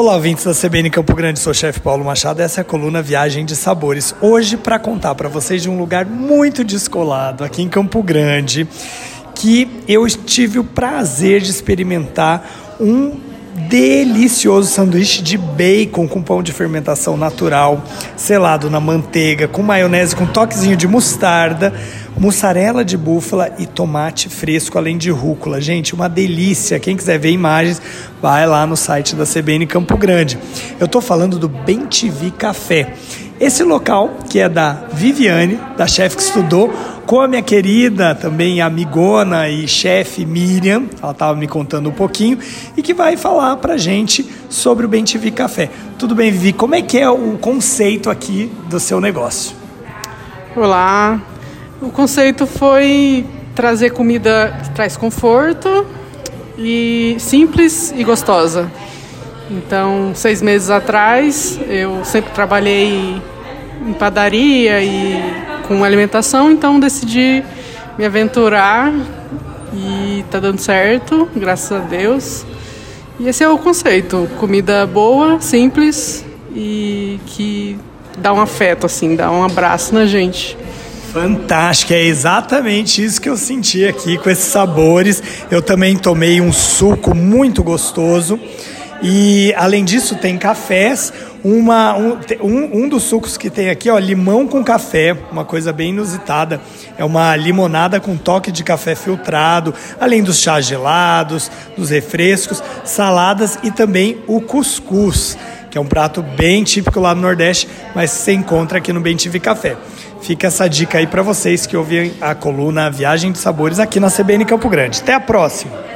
Olá, ouvintes da CBN Campo Grande, sou o chefe Paulo Machado. Essa é a coluna Viagem de Sabores. Hoje, para contar para vocês de um lugar muito descolado aqui em Campo Grande, que eu tive o prazer de experimentar um delicioso sanduíche de bacon com pão de fermentação natural, selado na manteiga, com maionese com toquezinho de mostarda, mussarela de búfala e tomate fresco, além de rúcula. Gente, uma delícia. Quem quiser ver imagens, vai lá no site da CBN Campo Grande. Eu estou falando do Bem TV Café. Esse local, que é da Viviane, da chefe que estudou, com a minha querida, também amigona e chefe Miriam, ela estava me contando um pouquinho, e que vai falar para gente sobre o Bem TV Café. Tudo bem, Vivi? Como é que é o conceito aqui do seu negócio? Olá, o conceito foi trazer comida que traz conforto e simples e gostosa. Então, seis meses atrás, eu sempre trabalhei em padaria e com alimentação, então decidi me aventurar e tá dando certo, graças a Deus. E esse é o conceito: comida boa, simples e que dá um afeto, assim, dá um abraço na gente. Fantástico, é exatamente isso que eu senti aqui com esses sabores. Eu também tomei um suco muito gostoso. E além disso, tem cafés. Uma, um, um, dos sucos que tem aqui, ó, limão com café, uma coisa bem inusitada. É uma limonada com toque de café filtrado, além dos chás gelados, dos refrescos, saladas e também o cuscuz, que é um prato bem típico lá no Nordeste, mas você encontra aqui no Bem Tive Café. Fica essa dica aí para vocês que ouvem a coluna Viagem de Sabores aqui na CBN Campo Grande. Até a próxima!